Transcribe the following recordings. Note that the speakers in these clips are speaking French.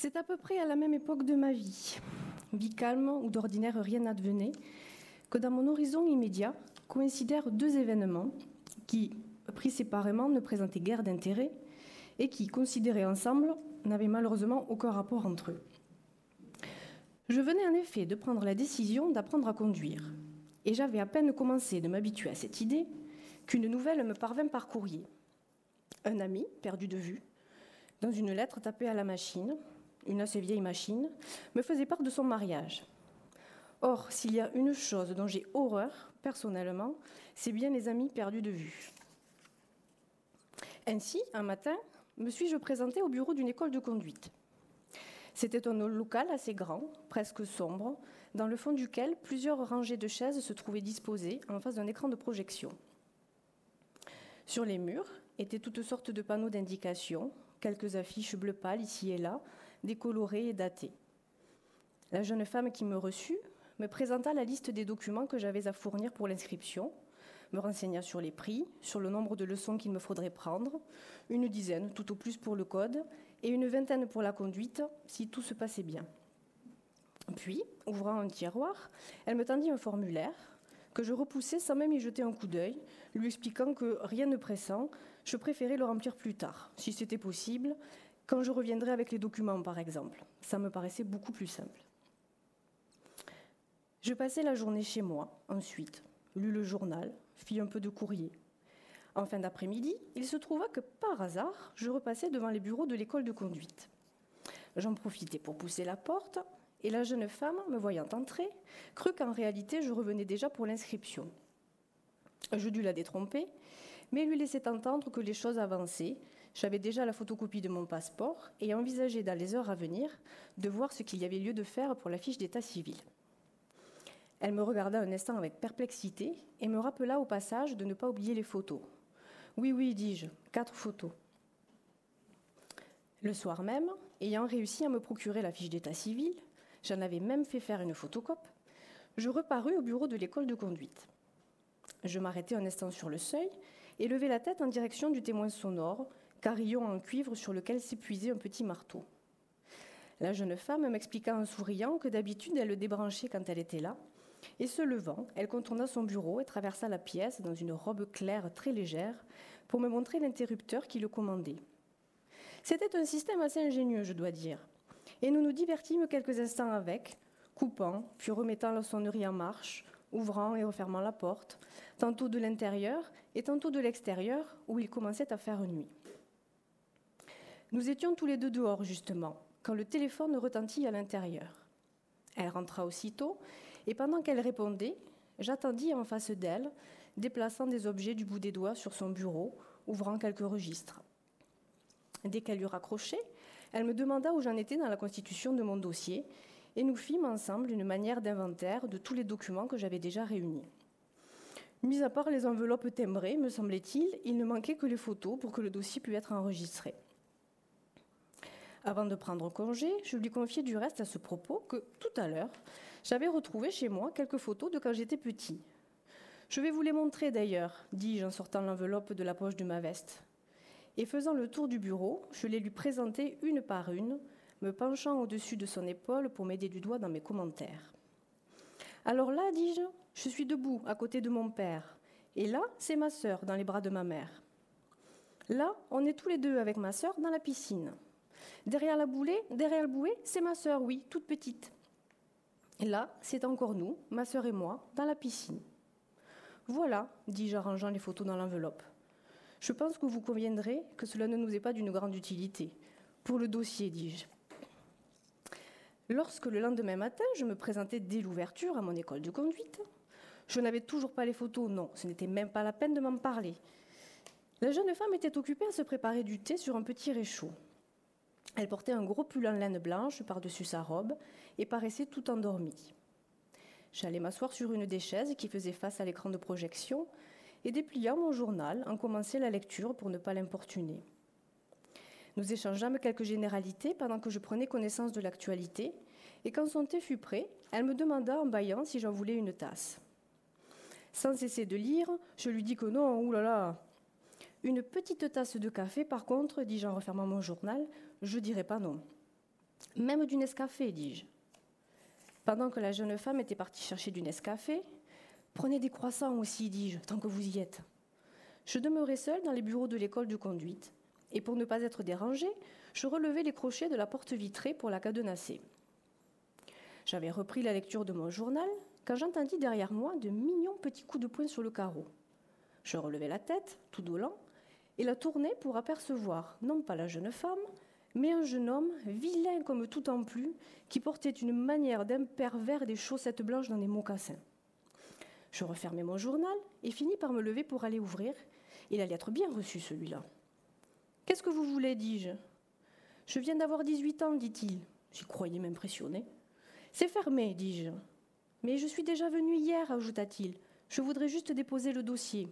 C'est à peu près à la même époque de ma vie, vie calme où d'ordinaire rien n'advenait, que dans mon horizon immédiat coïncidèrent deux événements qui, pris séparément, ne présentaient guère d'intérêt et qui, considérés ensemble, n'avaient malheureusement aucun rapport entre eux. Je venais en effet de prendre la décision d'apprendre à conduire, et j'avais à peine commencé de m'habituer à cette idée qu'une nouvelle me parvint par courrier. Un ami, perdu de vue, dans une lettre tapée à la machine, une assez vieille machine, me faisait part de son mariage. Or, s'il y a une chose dont j'ai horreur, personnellement, c'est bien les amis perdus de vue. Ainsi, un matin, me suis-je présentée au bureau d'une école de conduite. C'était un local assez grand, presque sombre, dans le fond duquel plusieurs rangées de chaises se trouvaient disposées en face d'un écran de projection. Sur les murs étaient toutes sortes de panneaux d'indication, quelques affiches bleu pâle ici et là, décolorées et datées. La jeune femme qui me reçut me présenta la liste des documents que j'avais à fournir pour l'inscription, me renseigna sur les prix, sur le nombre de leçons qu'il me faudrait prendre, une dizaine tout au plus pour le code et une vingtaine pour la conduite, si tout se passait bien. Puis, ouvrant un tiroir, elle me tendit un formulaire que je repoussai sans même y jeter un coup d'œil, lui expliquant que rien ne pressant, je préférais le remplir plus tard, si c'était possible, quand je reviendrais avec les documents par exemple. Ça me paraissait beaucoup plus simple. Je passai la journée chez moi, ensuite, lus le journal, fis un peu de courrier. En fin d'après-midi, il se trouva que par hasard, je repassais devant les bureaux de l'école de conduite. J'en profitai pour pousser la porte, et la jeune femme, me voyant entrer, crut qu'en réalité je revenais déjà pour l'inscription. Je dus la détromper, mais lui laissait entendre que les choses avançaient. J'avais déjà la photocopie de mon passeport et envisageais dans les heures à venir de voir ce qu'il y avait lieu de faire pour la fiche d'état civil. Elle me regarda un instant avec perplexité et me rappela au passage de ne pas oublier les photos. Oui, oui, dis-je, quatre photos. Le soir même, ayant réussi à me procurer la fiche d'état civil, j'en avais même fait faire une photocope, je reparus au bureau de l'école de conduite. Je m'arrêtai un instant sur le seuil et levai la tête en direction du témoin sonore, carillon en cuivre sur lequel s'épuisait un petit marteau. La jeune femme m'expliqua en souriant que d'habitude elle le débranchait quand elle était là, et se levant, elle contourna son bureau et traversa la pièce dans une robe claire très légère pour me montrer l'interrupteur qui le commandait. C'était un système assez ingénieux, je dois dire, et nous nous divertîmes quelques instants avec, coupant, puis remettant la sonnerie en marche, ouvrant et refermant la porte, tantôt de l'intérieur et tantôt de l'extérieur, où il commençait à faire nuit. Nous étions tous les deux dehors, justement, quand le téléphone retentit à l'intérieur. Elle rentra aussitôt et pendant qu'elle répondait, j'attendis en face d'elle, déplaçant des objets du bout des doigts sur son bureau, ouvrant quelques registres. Dès qu'elle eut raccroché, elle me demanda où j'en étais dans la constitution de mon dossier, et nous fîmes ensemble une manière d'inventaire de tous les documents que j'avais déjà réunis. Mis à part les enveloppes timbrées, me semblait-il, il ne manquait que les photos pour que le dossier puisse être enregistré. Avant de prendre congé, je lui confiai du reste à ce propos que, tout à l'heure, j'avais retrouvé chez moi quelques photos de quand j'étais petit. Je vais vous les montrer d'ailleurs, dis-je en sortant l'enveloppe de la poche de ma veste. Et faisant le tour du bureau, je les lui présentai une par une, me penchant au-dessus de son épaule pour m'aider du doigt dans mes commentaires. Alors là, dis-je, je suis debout à côté de mon père, et là, c'est ma sœur dans les bras de ma mère. Là, on est tous les deux avec ma sœur dans la piscine. Derrière la bouée, derrière le bouée, c'est ma sœur, oui, toute petite. Et là, c'est encore nous, ma sœur et moi, dans la piscine. Voilà, dis-je en rangeant les photos dans l'enveloppe. Je pense que vous conviendrez que cela ne nous est pas d'une grande utilité. Pour le dossier, dis-je. Lorsque le lendemain matin, je me présentais dès l'ouverture à mon école de conduite, je n'avais toujours pas les photos, non, ce n'était même pas la peine de m'en parler. La jeune femme était occupée à se préparer du thé sur un petit réchaud. Elle portait un gros pull en laine blanche par-dessus sa robe et paraissait tout endormie. J'allais m'asseoir sur une des chaises qui faisait face à l'écran de projection et dépliant mon journal, en commençait la lecture pour ne pas l'importuner. Nous échangeâmes quelques généralités pendant que je prenais connaissance de l'actualité, et quand son thé fut prêt, elle me demanda en bâillant si j'en voulais une tasse. Sans cesser de lire, je lui dis que non, oulala. Une petite tasse de café, par contre, dis-je en refermant mon journal, je dirais pas non. Même du Nescafé, dis-je. Pendant que la jeune femme était partie chercher du Nescafé, prenez des croissants aussi, dis-je, tant que vous y êtes. Je demeurais seule dans les bureaux de l'école de conduite, et pour ne pas être dérangée, je relevais les crochets de la porte vitrée pour la cadenasser. J'avais repris la lecture de mon journal quand j'entendis derrière moi de mignons petits coups de poing sur le carreau. Je relevai la tête, tout dolent, et la tournai pour apercevoir non pas la jeune femme, mais un jeune homme, vilain comme tout en plus, qui portait une manière d'un pervers des chaussettes blanches dans des mocassins. Je refermai mon journal et finis par me lever pour aller ouvrir. Il allait être bien reçu, celui-là. Qu'est-ce que vous voulez dis-je. Je viens d'avoir 18 ans, dit-il. J'y croyais m'impressionner. C'est fermé, dis-je. Mais je suis déjà venu hier, ajouta-t-il. Je voudrais juste déposer le dossier.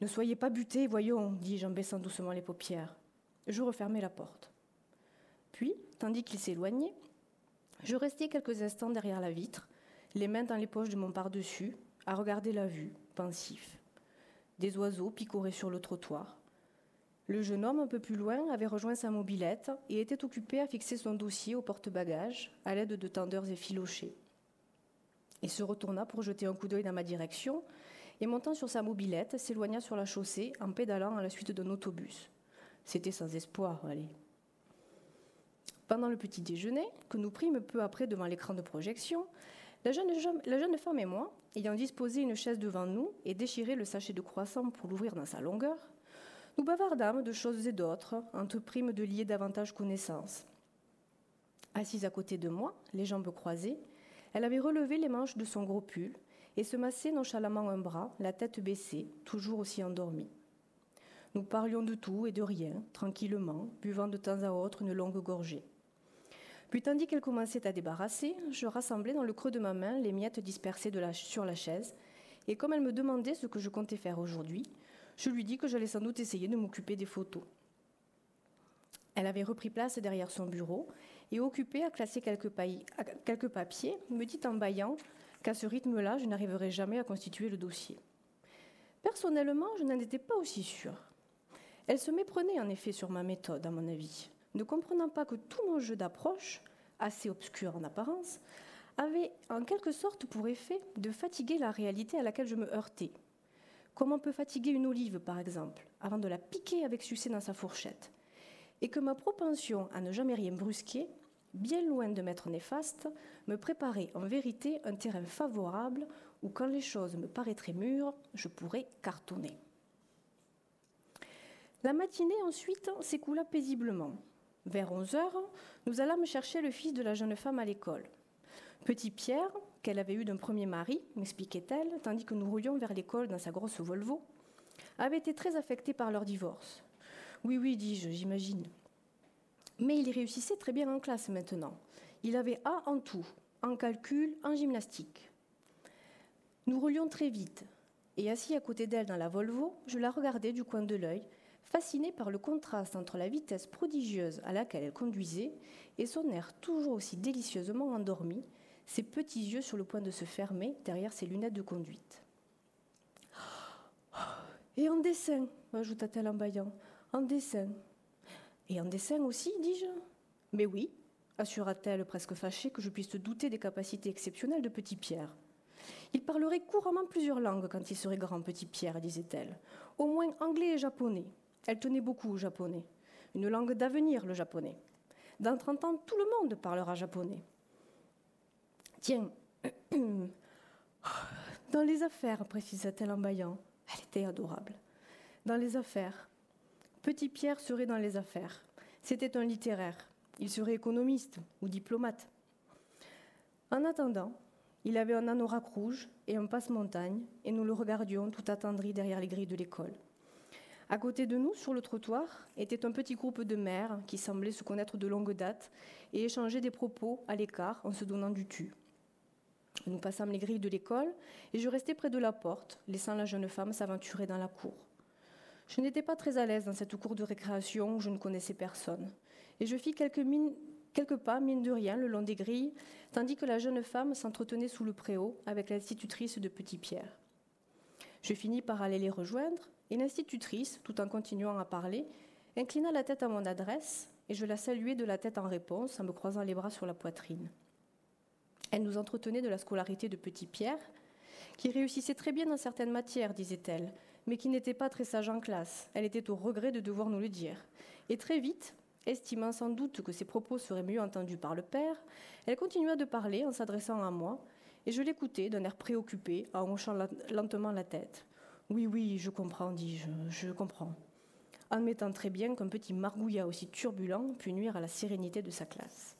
Ne soyez pas buté, voyons, dis-je en baissant doucement les paupières. Je refermai la porte. Puis, tandis qu'il s'éloignait, je restai quelques instants derrière la vitre, les mains dans les poches de mon pardessus, à regarder la vue, pensif. Des oiseaux picoraient sur le trottoir. Le jeune homme, un peu plus loin, avait rejoint sa mobilette et était occupé à fixer son dossier au porte-bagages à l'aide de tendeurs effilochés. Il se retourna pour jeter un coup d'œil dans ma direction et, montant sur sa mobilette, s'éloigna sur la chaussée en pédalant à la suite d'un autobus. C'était sans espoir, allez. Pendant le petit déjeuner, que nous prîmes peu après devant l'écran de projection, la jeune, femme et moi, ayant disposé une chaise devant nous et déchiré le sachet de croissant pour l'ouvrir dans sa longueur, nous bavardâmes de choses et d'autres, entreprîmes de lier davantage connaissance. Assise à côté de moi, les jambes croisées, elle avait relevé les manches de son gros pull et se massait nonchalamment un bras, la tête baissée, toujours aussi endormie. Nous parlions de tout et de rien, tranquillement, buvant de temps à autre une longue gorgée. Puis, tandis qu'elle commençait à débarrasser, je rassemblais dans le creux de ma main les miettes dispersées sur la chaise, et comme elle me demandait ce que je comptais faire aujourd'hui, je lui dis que j'allais sans doute essayer de m'occuper des photos. Elle avait repris place derrière son bureau et occupée à classer quelques, papiers, me dit en baillant qu'à ce rythme-là, je n'arriverais jamais à constituer le dossier. Personnellement, je n'en étais pas aussi sûre. Elle se méprenait en effet sur ma méthode, à mon avis, ne comprenant pas que tout mon jeu d'approche, assez obscur en apparence, avait en quelque sorte pour effet de fatiguer la réalité à laquelle je me heurtais, comme on peut fatiguer une olive, par exemple, avant de la piquer avec succès dans sa fourchette, et que ma propension à ne jamais rien brusquer, bien loin de m'être néfaste, me préparait en vérité un terrain favorable où, quand les choses me paraîtraient mûres, je pourrais cartonner. La matinée ensuite s'écoula paisiblement. Vers 11 heures, nous allâmes chercher le fils de la jeune femme à l'école. Petit Pierre, qu'elle avait eu d'un premier mari, m'expliquait-elle, tandis que nous roulions vers l'école dans sa grosse Volvo, avait été très affecté par leur divorce. Oui, oui, dis-je, j'imagine. Mais il réussissait très bien en classe maintenant. Il avait A en tout, en calcul, en gymnastique. Nous roulions très vite, et assis à côté d'elle dans la Volvo, je la regardais du coin de l'œil, fasciné par le contraste entre la vitesse prodigieuse à laquelle elle conduisait et son air toujours aussi délicieusement endormi, ses petits yeux sur le point de se fermer derrière ses lunettes de conduite. Et en dessin, ajouta-t-elle en bâillant, en dessin. Et en dessin aussi, dis-je? Mais oui, assura-t-elle presque fâchée que je puisse douter des capacités exceptionnelles de Petit Pierre. Il parlerait couramment plusieurs langues quand il serait grand, Petit Pierre, disait-elle. Au moins anglais et japonais. Elle tenait beaucoup au japonais. Une langue d'avenir, le japonais. Dans 30 ans, tout le monde parlera japonais. Tiens, dans les affaires, précisa-t-elle en bâillant. Elle était adorable. Dans les affaires. Petit Pierre serait dans les affaires. C'était un littéraire. Il serait économiste ou diplomate. En attendant, il avait un anorak rouge et un passe-montagne, et nous le regardions tout attendri derrière les grilles de l'école. À côté de nous, sur le trottoir, était un petit groupe de mères qui semblaient se connaître de longue date et échanger des propos à l'écart en se donnant du tu. Nous passâmes les grilles de l'école et je restai près de la porte, laissant la jeune femme s'aventurer dans la cour. Je n'étais pas très à l'aise dans cette cour de récréation où je ne connaissais personne, et je fis quelques, quelques pas, mine de rien, le long des grilles, tandis que la jeune femme s'entretenait sous le préau avec l'institutrice de Petit Pierre. Je finis par aller les rejoindre, et l'institutrice, tout en continuant à parler, inclina la tête à mon adresse et je la saluai de la tête en réponse en me croisant les bras sur la poitrine. Elle nous entretenait de la scolarité de petit Pierre, qui réussissait très bien dans certaines matières, disait-elle, mais qui n'était pas très sage en classe. Elle était au regret de devoir nous le dire. Et très vite, estimant sans doute que ses propos seraient mieux entendus par le père, elle continua de parler en s'adressant à moi, et je l'écoutais d'un air préoccupé, en hochant lentement la tête. Oui, oui, je comprends, dis-je, je comprends. Admettant très bien qu'un petit margouillat aussi turbulent put nuire à la sérénité de sa classe.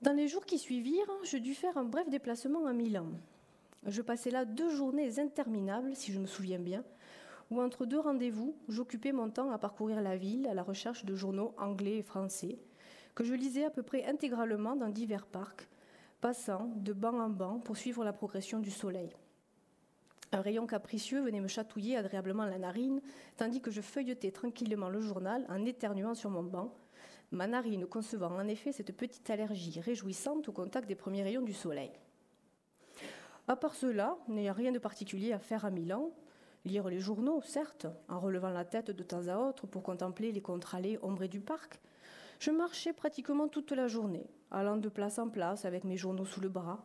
Dans les jours qui suivirent, je dus faire un bref déplacement à Milan. Je passai là deux journées interminables, si je me souviens bien, où entre deux rendez-vous, j'occupais mon temps à parcourir la ville à la recherche de journaux anglais et français, que je lisais à peu près intégralement dans divers parcs, passant de banc en banc pour suivre la progression du soleil. Un rayon capricieux venait me chatouiller agréablement la narine, tandis que je feuilletais tranquillement le journal en éternuant sur mon banc, ma narine concevant en effet cette petite allergie réjouissante au contact des premiers rayons du soleil. À part cela, n'ayant rien de particulier à faire à Milan, lire les journaux, certes, en relevant la tête de temps à autre pour contempler les contre-allées ombrées du parc, je marchais pratiquement toute la journée, allant de place en place avec mes journaux sous le bras,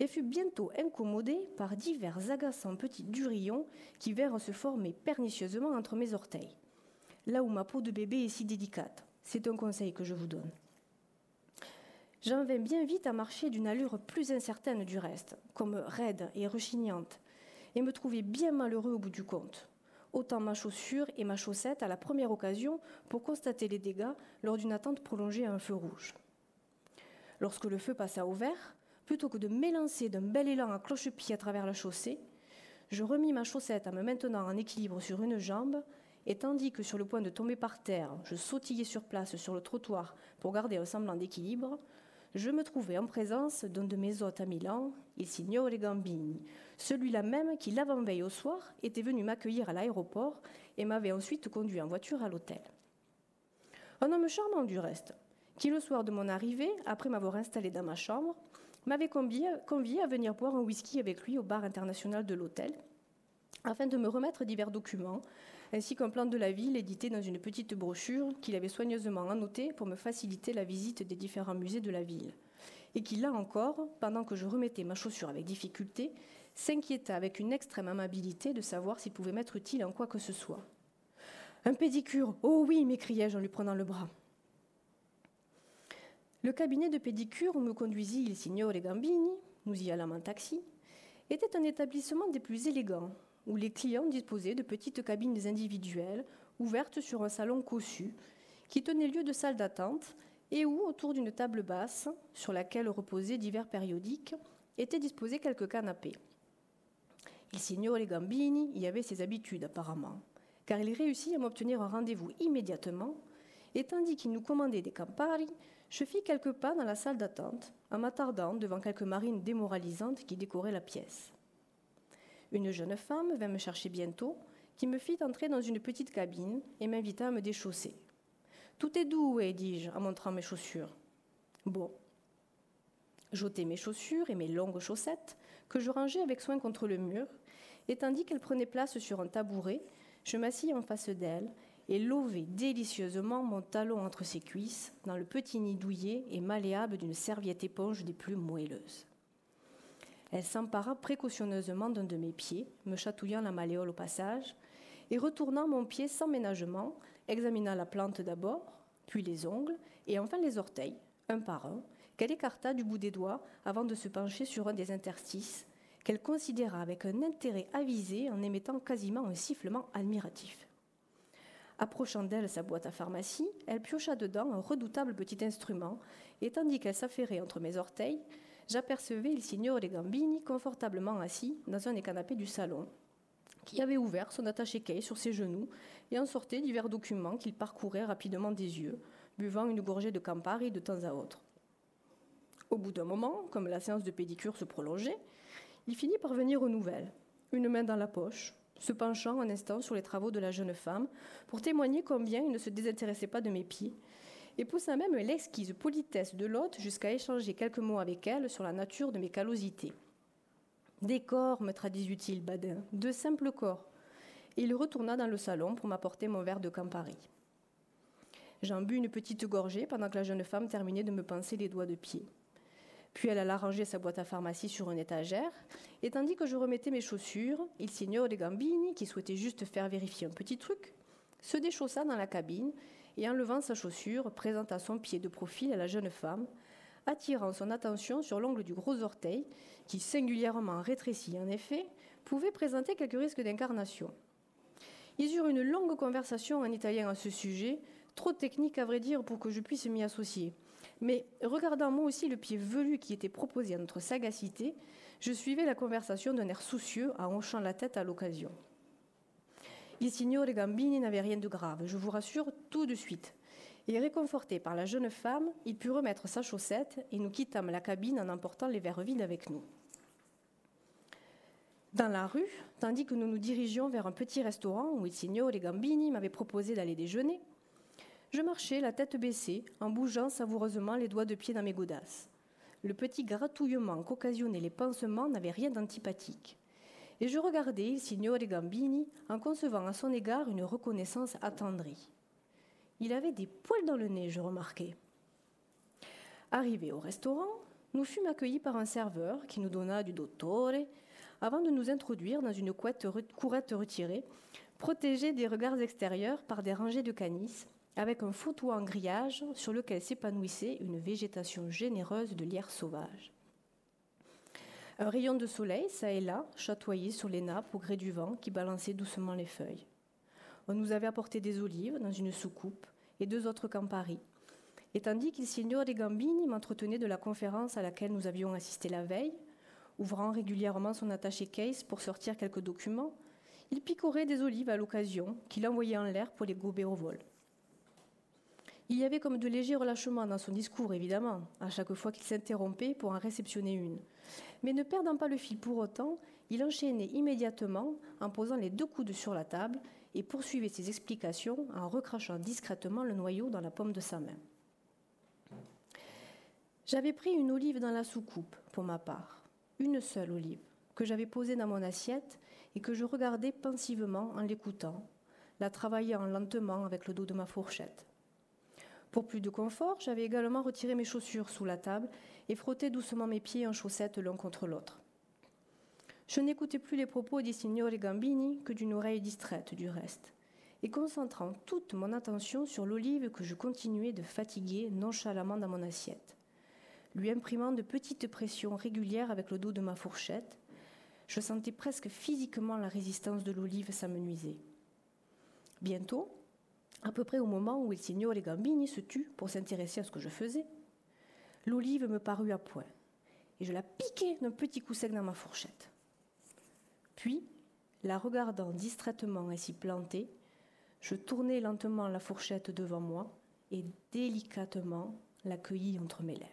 et fus bientôt incommodé par divers agaçants petits durillons qui vinrent se former pernicieusement entre mes orteils, là où ma peau de bébé est si délicate. C'est un conseil que je vous donne. J'en vins bien vite à marcher d'une allure plus incertaine du reste, comme raide et rechignante, et me trouvais bien malheureux au bout du compte. Autant ma chaussure et ma chaussette à la première occasion pour constater les dégâts lors d'une attente prolongée à un feu rouge. Lorsque le feu passa au vert, plutôt que de m'élancer d'un bel élan à cloche-pied à travers la chaussée, je remis ma chaussette en me maintenant en équilibre sur une jambe et tandis que sur le point de tomber par terre, je sautillais sur place sur le trottoir pour garder un semblant d'équilibre, je me trouvais en présence d'un de mes hôtes à Milan, il Signore Gambini, celui-là même qui, l'avant-veille au soir, était venu m'accueillir à l'aéroport et m'avait ensuite conduit en voiture à l'hôtel. Un homme charmant du reste, qui le soir de mon arrivée, après m'avoir installé dans ma chambre, m'avait convié, à venir boire un whisky avec lui au bar international de l'hôtel, afin de me remettre divers documents ainsi qu'un plan de la ville édité dans une petite brochure qu'il avait soigneusement annoté pour me faciliter la visite des différents musées de la ville. Et qui, là encore, pendant que je remettais ma chaussure avec difficulté, s'inquiéta avec une extrême amabilité de savoir s'il pouvait m'être utile en quoi que ce soit. Un pédicure Oh oui m'écriai-je en lui prenant le bras. Le cabinet de pédicure où me conduisit il signore Gambini, nous y allâmes en taxi, était un établissement des plus élégants, où les clients disposaient de petites cabines individuelles ouvertes sur un salon cossu, qui tenait lieu de salle d'attente et où, autour d'une table basse, sur laquelle reposaient divers périodiques, étaient disposés quelques canapés. Il signore Gambini y avait ses habitudes apparemment, car il réussit à m'obtenir un rendez-vous immédiatement, et tandis qu'il nous commandait des Campari, je fis quelques pas dans la salle d'attente, en m'attardant devant quelques marines démoralisantes qui décoraient la pièce. Une jeune femme vint me chercher bientôt, qui me fit entrer dans une petite cabine et m'invita à me déchausser. Tout est doux, dis-je, en montrant mes chaussures. Bon. J'ôtai mes chaussures et mes longues chaussettes, que je rangeais avec soin contre le mur, et tandis qu'elle prenait place sur un tabouret, je m'assis en face d'elle et lovai délicieusement mon talon entre ses cuisses dans le petit nid douillet et malléable d'une serviette éponge des plus moelleuses. Elle s'empara précautionneusement d'un de mes pieds, me chatouillant la malléole au passage, et retournant mon pied sans ménagement, examina la plante d'abord, puis les ongles, et enfin les orteils, un par un, qu'elle écarta du bout des doigts avant de se pencher sur un des interstices, qu'elle considéra avec un intérêt avisé en émettant quasiment un sifflement admiratif. Approchant d'elle sa boîte à pharmacie, elle piocha dedans un redoutable petit instrument, et tandis qu'elle s'affairait entre mes orteils, j'apercevais il signore Gambini confortablement assis dans un des canapés du salon, qui avait ouvert son attaché-caisse sur ses genoux et en sortait divers documents qu'il parcourait rapidement des yeux, buvant une gorgée de Campari de temps à autre. Au bout d'un moment, comme la séance de pédicure se prolongeait, il finit par venir aux nouvelles, une main dans la poche, se penchant un instant sur les travaux de la jeune femme pour témoigner combien il ne se désintéressait pas de mes pieds et poussa même l'exquise politesse de l'hôte jusqu'à échanger quelques mots avec elle sur la nature de mes callosités. Des corps, me traduisit-il Badin, de simples corps. Et il retourna dans le salon pour m'apporter mon verre de Campari. J'en bus une petite gorgée pendant que la jeune femme terminait de me pincer les doigts de pied. Puis elle alla ranger sa boîte à pharmacie sur une étagère, et tandis que je remettais mes chaussures, il signore de Gambini, qui souhaitait juste faire vérifier un petit truc, se déchaussa dans la cabine et en levant sa chaussure, présenta son pied de profil à la jeune femme, attirant son attention sur l'ongle du gros orteil, qui, singulièrement rétréci en effet, pouvait présenter quelques risques d'incarnation. Ils eurent une longue conversation en italien à ce sujet, trop technique à vrai dire pour que je puisse m'y associer. Mais regardant moi aussi le pied velu qui était proposé à notre sagacité, je suivais la conversation d'un air soucieux en hochant la tête à l'occasion. Il signore Gambini n'avait rien de grave, je vous rassure tout de suite. Et réconforté par la jeune femme, il put remettre sa chaussette et nous quittâmes la cabine en emportant les verres vides avec nous. Dans la rue, tandis que nous nous dirigions vers un petit restaurant où il signore Gambini m'avait proposé d'aller déjeuner, je marchais la tête baissée, en bougeant savoureusement les doigts de pied dans mes godasses. Le petit gratouillement qu'occasionnaient les pansements n'avait rien d'antipathique. Et je regardais il signore Gambini en concevant à son égard une reconnaissance attendrie. Il avait des poils dans le nez, je remarquai. Arrivé au restaurant, nous fûmes accueillis par un serveur qui nous donna du dottore avant de nous introduire dans une courette retirée, protégée des regards extérieurs par des rangées de canis avec un faux toit en grillage sur lequel s'épanouissait une végétation généreuse de lierre sauvage. Un rayon de soleil, ça et là, chatoyait sur les nappes au gré du vent qui balançait doucement les feuilles. On nous avait apporté des olives dans une soucoupe et deux autres Campari. Et tandis qu'il signore des Gambini m'entretenait de la conférence à laquelle nous avions assisté la veille, ouvrant régulièrement son attaché case pour sortir quelques documents, il picorait des olives à l'occasion qu'il envoyait en l'air pour les gober au vol. Il y avait comme de légers relâchements dans son discours, évidemment, à chaque fois qu'il s'interrompait pour en réceptionner une. Mais ne perdant pas le fil pour autant, il enchaînait immédiatement en posant les deux coudes sur la table et poursuivait ses explications en recrachant discrètement le noyau dans la paume de sa main. J'avais pris une olive dans la soucoupe, pour ma part, une seule olive, que j'avais posée dans mon assiette et que je regardais pensivement en l'écoutant, la travaillant lentement avec le dos de ma fourchette. Pour plus de confort, j'avais également retiré mes chaussures sous la table et frotté doucement mes pieds en chaussettes l'un contre l'autre. Je n'écoutais plus les propos des signori Gambini que d'une oreille distraite du reste, et concentrant toute mon attention sur l'olive que je continuais de fatiguer nonchalamment dans mon assiette. Lui imprimant de petites pressions régulières avec le dos de ma fourchette, je sentais presque physiquement la résistance de l'olive s'amenuiser. Bientôt, à peu près au moment où il signore les Gambini se tut pour s'intéresser à ce que je faisais, l'olive me parut à point, et je la piquai d'un petit coup sec dans ma fourchette. Puis, la regardant distraitement ainsi plantée, je tournai lentement la fourchette devant moi et délicatement l'accueillis entre mes lèvres.